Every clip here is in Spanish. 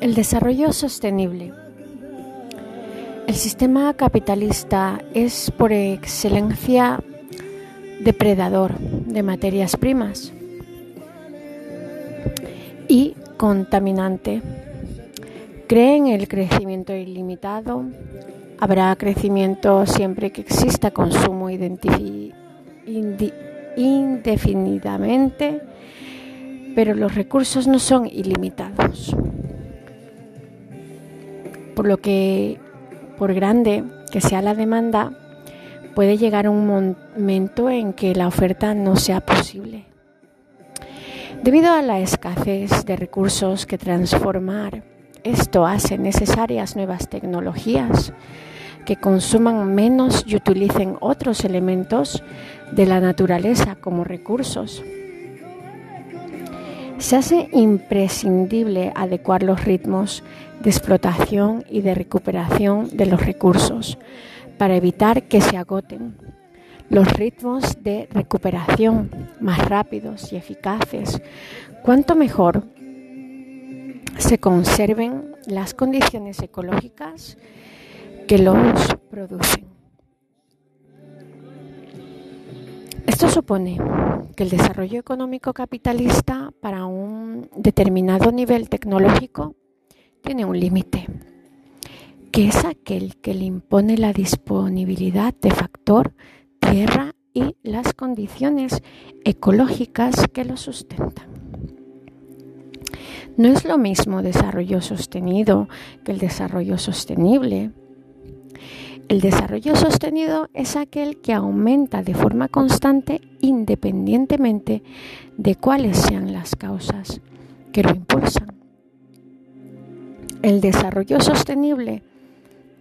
El desarrollo sostenible. El sistema capitalista es por excelencia depredador de materias primas y contaminante. Cree en el crecimiento ilimitado. Habrá crecimiento siempre que exista consumo indefinidamente, pero los recursos no son ilimitados por lo que, por grande que sea la demanda, puede llegar un momento en que la oferta no sea posible. Debido a la escasez de recursos que transformar, esto hace necesarias nuevas tecnologías que consuman menos y utilicen otros elementos de la naturaleza como recursos. Se hace imprescindible adecuar los ritmos de explotación y de recuperación de los recursos para evitar que se agoten. Los ritmos de recuperación más rápidos y eficaces, cuanto mejor se conserven las condiciones ecológicas que los producen. Esto supone que el desarrollo económico capitalista para un determinado nivel tecnológico tiene un límite, que es aquel que le impone la disponibilidad de factor tierra y las condiciones ecológicas que lo sustentan. No es lo mismo desarrollo sostenido que el desarrollo sostenible. El desarrollo sostenido es aquel que aumenta de forma constante independientemente de cuáles sean las causas que lo impulsan. El desarrollo sostenible,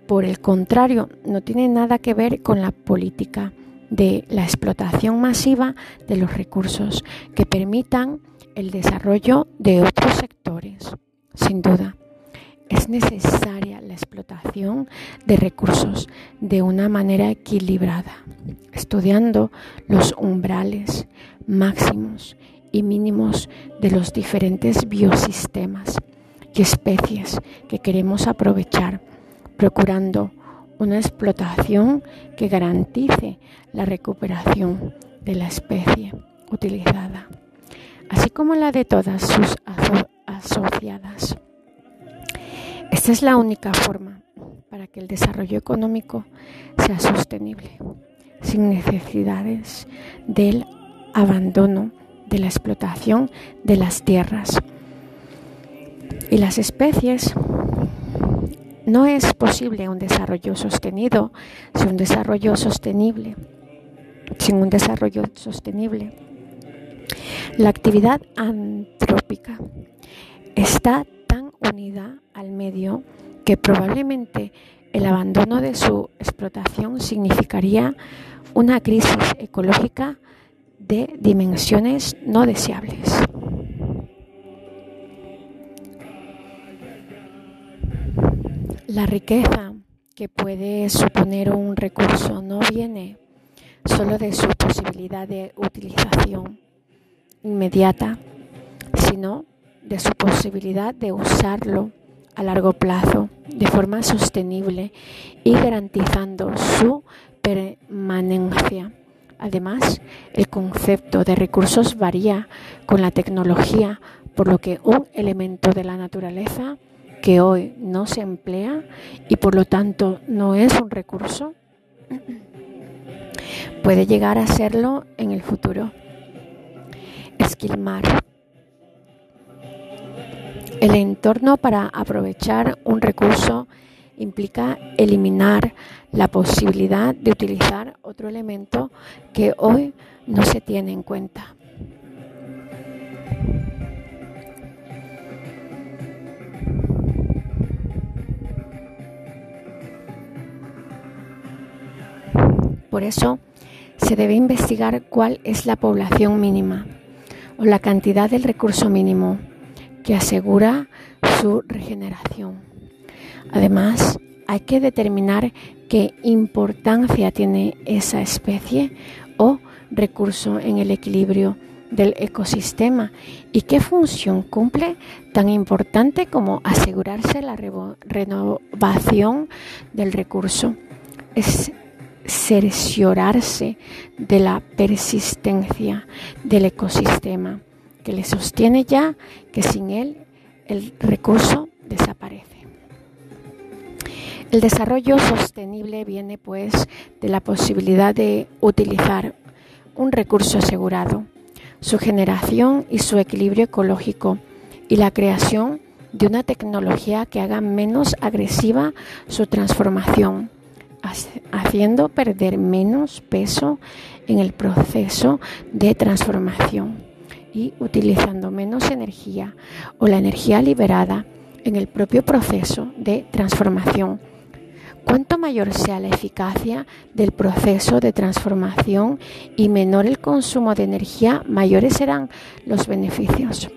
por el contrario, no tiene nada que ver con la política de la explotación masiva de los recursos que permitan el desarrollo de otros sectores. Sin duda, es necesaria la explotación de recursos de una manera equilibrada, estudiando los umbrales máximos y mínimos de los diferentes biosistemas y especies que queremos aprovechar, procurando una explotación que garantice la recuperación de la especie utilizada, así como la de todas sus asociadas. Esta es la única forma para que el desarrollo económico sea sostenible, sin necesidades del abandono de la explotación de las tierras y las especies, no es posible un desarrollo sostenido sin un desarrollo sostenible. Sin un desarrollo sostenible. La actividad antrópica está unida al medio que probablemente el abandono de su explotación significaría una crisis ecológica de dimensiones no deseables. La riqueza que puede suponer un recurso no viene solo de su posibilidad de utilización inmediata, sino de su posibilidad de usarlo a largo plazo de forma sostenible y garantizando su permanencia. Además, el concepto de recursos varía con la tecnología, por lo que un elemento de la naturaleza que hoy no se emplea y por lo tanto no es un recurso, puede llegar a serlo en el futuro. Esquilmar. El entorno para aprovechar un recurso implica eliminar la posibilidad de utilizar otro elemento que hoy no se tiene en cuenta. Por eso se debe investigar cuál es la población mínima o la cantidad del recurso mínimo que asegura su regeneración. Además, hay que determinar qué importancia tiene esa especie o recurso en el equilibrio del ecosistema y qué función cumple tan importante como asegurarse la renovación del recurso. Es cerciorarse de la persistencia del ecosistema que le sostiene ya que sin él el recurso desaparece. El desarrollo sostenible viene pues de la posibilidad de utilizar un recurso asegurado, su generación y su equilibrio ecológico y la creación de una tecnología que haga menos agresiva su transformación, haciendo perder menos peso en el proceso de transformación y utilizando menos energía o la energía liberada en el propio proceso de transformación. Cuanto mayor sea la eficacia del proceso de transformación y menor el consumo de energía, mayores serán los beneficios.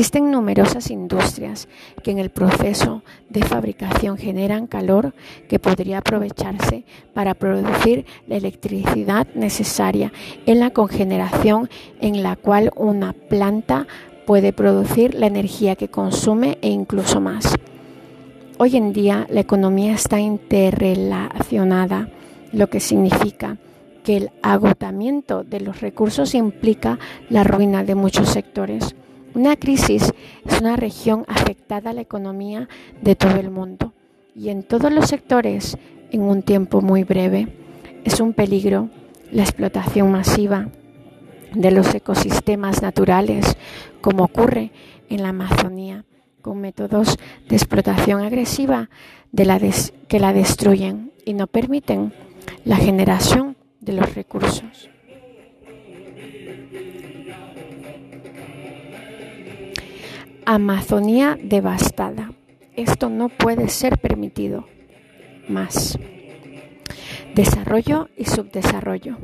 Existen numerosas industrias que en el proceso de fabricación generan calor que podría aprovecharse para producir la electricidad necesaria en la cogeneración en la cual una planta puede producir la energía que consume e incluso más. Hoy en día la economía está interrelacionada, lo que significa que el agotamiento de los recursos implica la ruina de muchos sectores. Una crisis es una región afectada a la economía de todo el mundo y en todos los sectores en un tiempo muy breve. Es un peligro la explotación masiva de los ecosistemas naturales, como ocurre en la Amazonía, con métodos de explotación agresiva que la destruyen y no permiten la generación de los recursos. Amazonía devastada. Esto no puede ser permitido más. Desarrollo y subdesarrollo.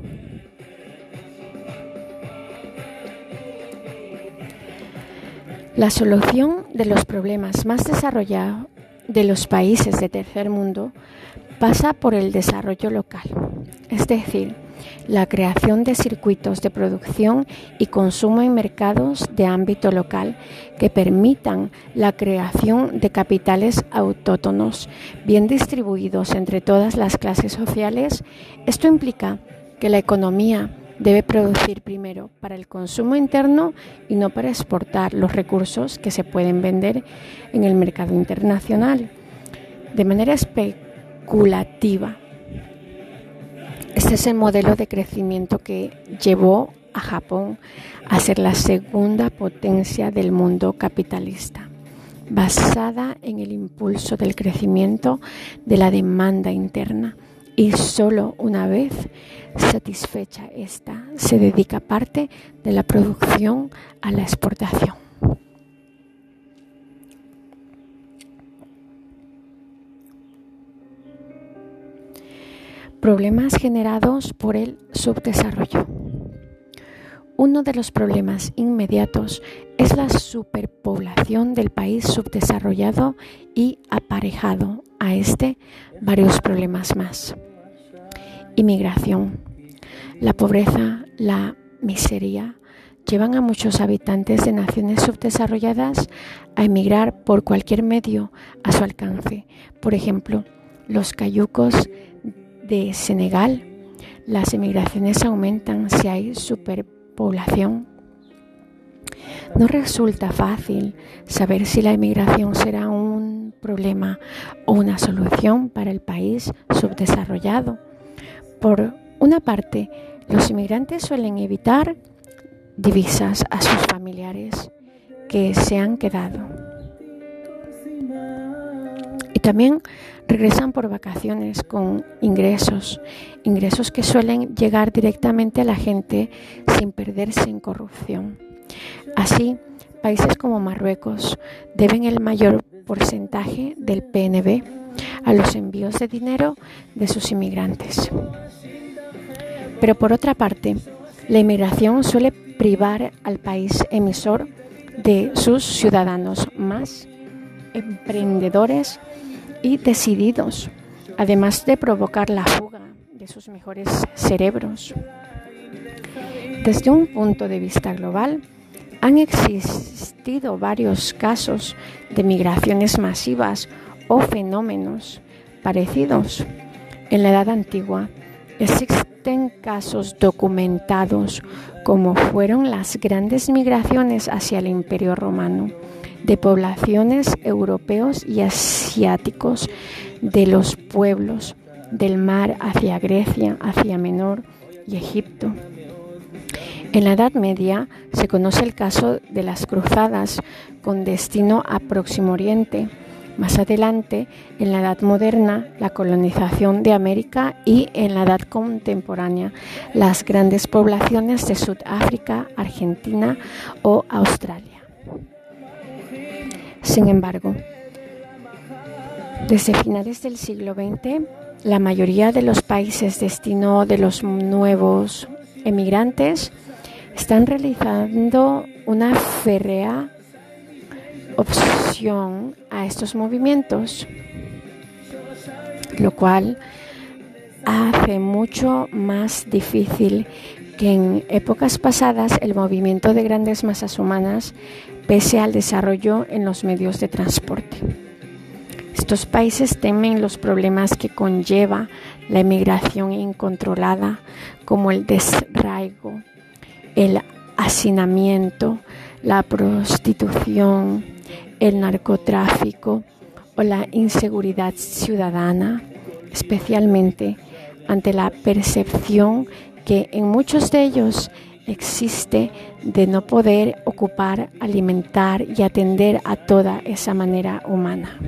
La solución de los problemas más desarrollados de los países de tercer mundo pasa por el desarrollo local, es decir, la creación de circuitos de producción y consumo en mercados de ámbito local que permitan la creación de capitales autóctonos bien distribuidos entre todas las clases sociales. Esto implica que la economía debe producir primero para el consumo interno y no para exportar los recursos que se pueden vender en el mercado internacional de manera especulativa es el modelo de crecimiento que llevó a Japón a ser la segunda potencia del mundo capitalista, basada en el impulso del crecimiento de la demanda interna y solo una vez satisfecha esta se dedica parte de la producción a la exportación. Problemas generados por el subdesarrollo. Uno de los problemas inmediatos es la superpoblación del país subdesarrollado y aparejado a este varios problemas más. Inmigración. La pobreza, la miseria llevan a muchos habitantes de naciones subdesarrolladas a emigrar por cualquier medio a su alcance. Por ejemplo, los cayucos de Senegal, las emigraciones aumentan si hay superpoblación. No resulta fácil saber si la emigración será un problema o una solución para el país subdesarrollado. Por una parte, los inmigrantes suelen evitar divisas a sus familiares que se han quedado también regresan por vacaciones con ingresos, ingresos que suelen llegar directamente a la gente sin perderse en corrupción. Así, países como Marruecos deben el mayor porcentaje del PNB a los envíos de dinero de sus inmigrantes. Pero por otra parte, la inmigración suele privar al país emisor de sus ciudadanos más emprendedores y decididos, además de provocar la fuga de sus mejores cerebros. Desde un punto de vista global, han existido varios casos de migraciones masivas o fenómenos parecidos. En la Edad Antigua existen casos documentados como fueron las grandes migraciones hacia el Imperio Romano de poblaciones europeos y asiáticos de los pueblos del mar hacia Grecia, hacia Menor y Egipto. En la Edad Media se conoce el caso de las cruzadas con destino a Próximo Oriente. Más adelante, en la Edad Moderna, la colonización de América y en la Edad Contemporánea, las grandes poblaciones de Sudáfrica, Argentina o Australia. Sin embargo, desde finales del siglo XX, la mayoría de los países destino de los nuevos emigrantes están realizando una férrea opción a estos movimientos, lo cual hace mucho más difícil que en épocas pasadas el movimiento de grandes masas humanas pese al desarrollo en los medios de transporte. Estos países temen los problemas que conlleva la emigración incontrolada, como el desraigo, el hacinamiento, la prostitución, el narcotráfico o la inseguridad ciudadana, especialmente ante la percepción que en muchos de ellos existe de no poder ocupar, alimentar y atender a toda esa manera humana.